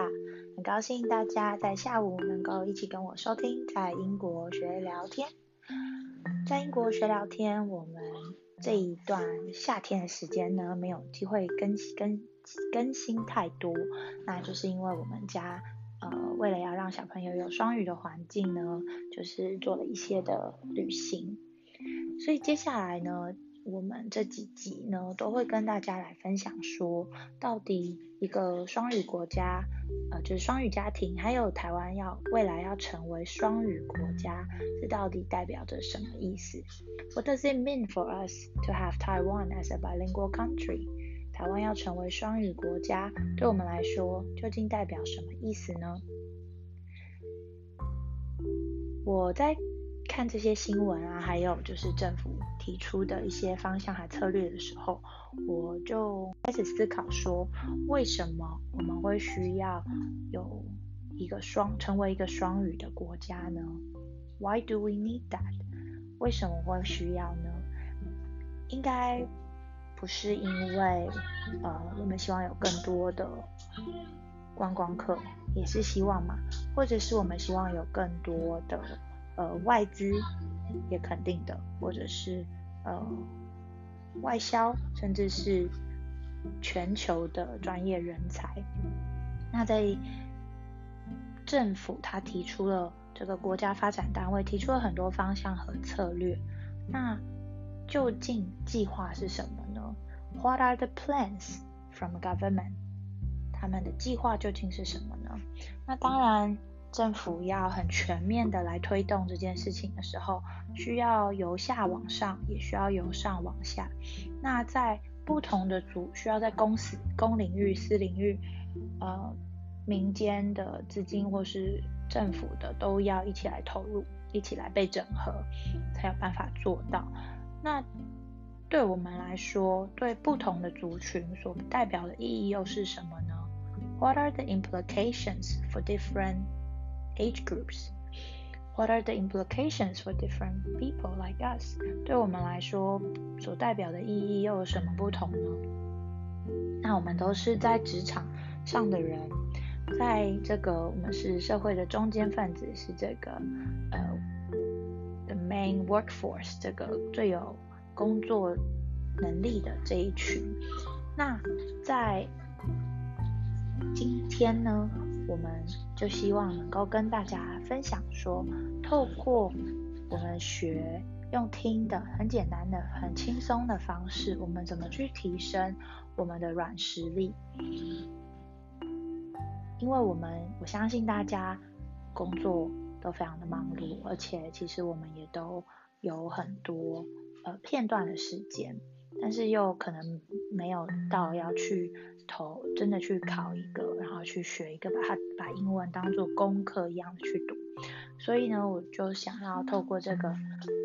很高兴大家在下午能够一起跟我收听在英国学聊天。在英国学聊天，我们这一段夏天的时间呢，没有机会更更更新太多，那就是因为我们家呃为了要让小朋友有双语的环境呢，就是做了一些的旅行，所以接下来呢。我们这几集呢，都会跟大家来分享说，到底一个双语国家，呃，就是双语家庭，还有台湾要未来要成为双语国家，这到底代表着什么意思？What does it mean for us to have Taiwan as a bilingual country？台湾要成为双语国家，对我们来说，究竟代表什么意思呢？我在。看这些新闻啊，还有就是政府提出的一些方向和策略的时候，我就开始思考说，为什么我们会需要有一个双成为一个双语的国家呢？Why do we need that？为什么会需要呢？应该不是因为呃我们希望有更多的观光客，也是希望嘛，或者是我们希望有更多的。呃，外资也肯定的，或者是呃外销，甚至是全球的专业人才。那在政府他提出了这个国家发展单位提出了很多方向和策略。那究竟计划是什么呢？What are the plans from government？他们的计划究竟是什么呢？那当然。政府要很全面的来推动这件事情的时候，需要由下往上，也需要由上往下。那在不同的组，需要在公司、公领域、私领域，呃，民间的资金或是政府的，都要一起来投入，一起来被整合，才有办法做到。那对我们来说，对不同的族群所代表的意义又是什么呢？What are the implications for different age groups. What are the implications for different people like us？对我们来说，所代表的意义又有什么不同呢？那我们都是在职场上的人，在这个我们是社会的中间分子，是这个呃 the main workforce 这个最有工作能力的这一群。那在今天呢？我们就希望能够跟大家分享说，透过我们学用听的很简单的、很轻松的方式，我们怎么去提升我们的软实力？因为我们我相信大家工作都非常的忙碌，而且其实我们也都有很多呃片段的时间。但是又可能没有到要去投，真的去考一个，然后去学一个，把它把英文当做功课一样的去读。所以呢，我就想要透过这个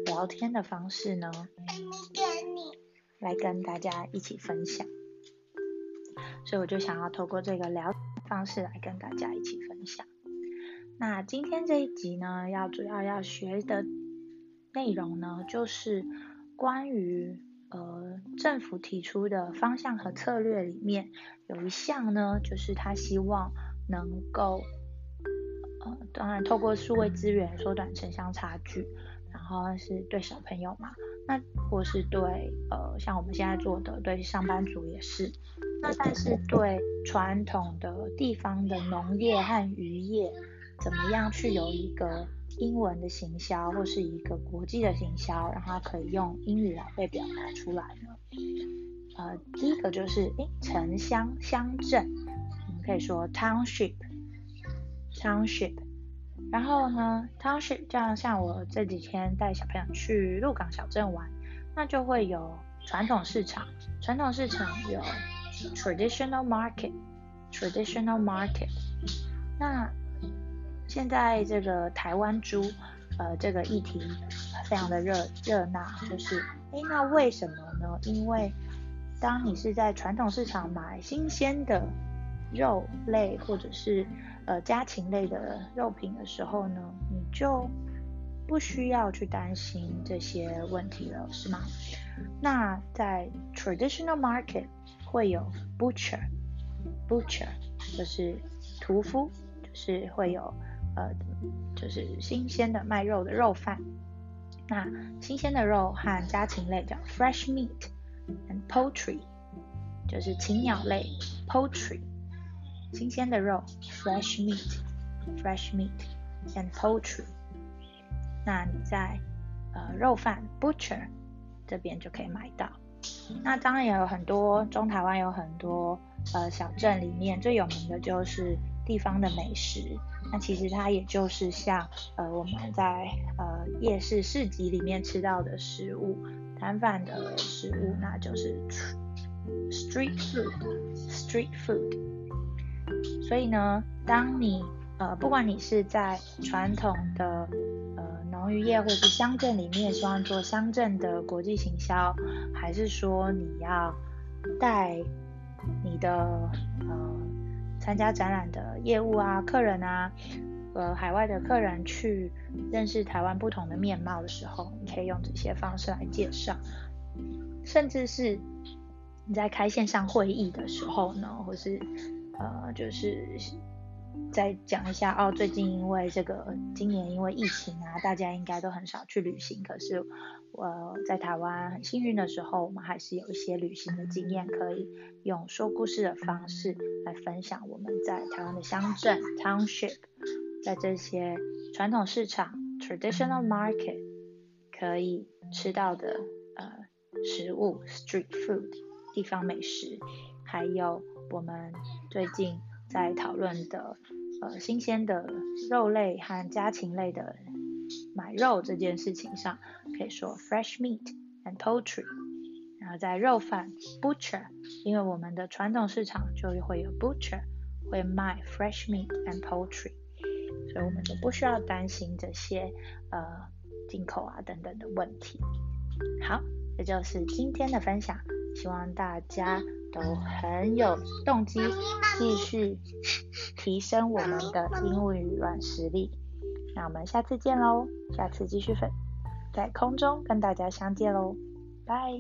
聊天的方式呢，来跟大家一起分享。所以我就想要透过这个聊方式来跟大家一起分享。那今天这一集呢，要主要要学的内容呢，就是关于。政府提出的方向和策略里面有一项呢，就是他希望能够，呃，当然透过数位资源缩短城乡差距，然后是对小朋友嘛，那或是对呃，像我们现在做的对上班族也是，那但是对传统的地方的农业和渔业，怎么样去有一个。英文的行销或是一个国际的行销，让它可以用英语来被表达出来呢？呃，第一个就是诶，城乡乡镇，我们可以说 township，township。然后呢，township 这样像我这几天带小朋友去鹿港小镇玩，那就会有传统市场，传统市场有 traditional market，traditional market。那现在这个台湾猪，呃，这个议题非常的热热闹，就是，哎，那为什么呢？因为当你是在传统市场买新鲜的肉类或者是呃家禽类的肉品的时候呢，你就不需要去担心这些问题了，是吗？那在 traditional market 会有 butcher，butcher 就是。屠夫，就是会有呃，就是新鲜的卖肉的肉贩。那新鲜的肉和家禽类叫 fresh meat，and poultry，就是禽鸟类 poultry，新鲜的肉 fresh meat，fresh meat and poultry。那你在呃肉贩 butcher 这边就可以买到。那当然也有很多中台湾有很多呃小镇里面最有名的就是地方的美食。那其实它也就是像呃我们在呃夜市市集里面吃到的食物，摊贩的食物，那就是 street food，street food。所以呢，当你呃不管你是在传统的呃农渔业或是乡镇里面，希望做乡镇的国际行销，还是说你要带你的呃参加展览的业务啊、客人啊，呃，海外的客人去认识台湾不同的面貌的时候，你可以用这些方式来介绍。甚至是你在开线上会议的时候呢，或是呃，就是再讲一下哦，最近因为这个今年因为疫情啊，大家应该都很少去旅行，可是。我，在台湾很幸运的时候，我们还是有一些旅行的经验，可以用说故事的方式来分享我们在台湾的乡镇 （township） 在这些传统市场 （traditional market） 可以吃到的呃食物 （street food） 地方美食，还有我们最近在讨论的呃新鲜的肉类和家禽类的。买肉这件事情上，可以说 fresh meat and poultry。然后在肉贩 butcher，因为我们的传统市场就会有 butcher 会卖 fresh meat and poultry，所以我们就不需要担心这些呃进口啊等等的问题。好，这就是今天的分享，希望大家都很有动机继续提升我们的英语软实力。那我们下次见喽，下次继续粉在空中跟大家相见喽，拜。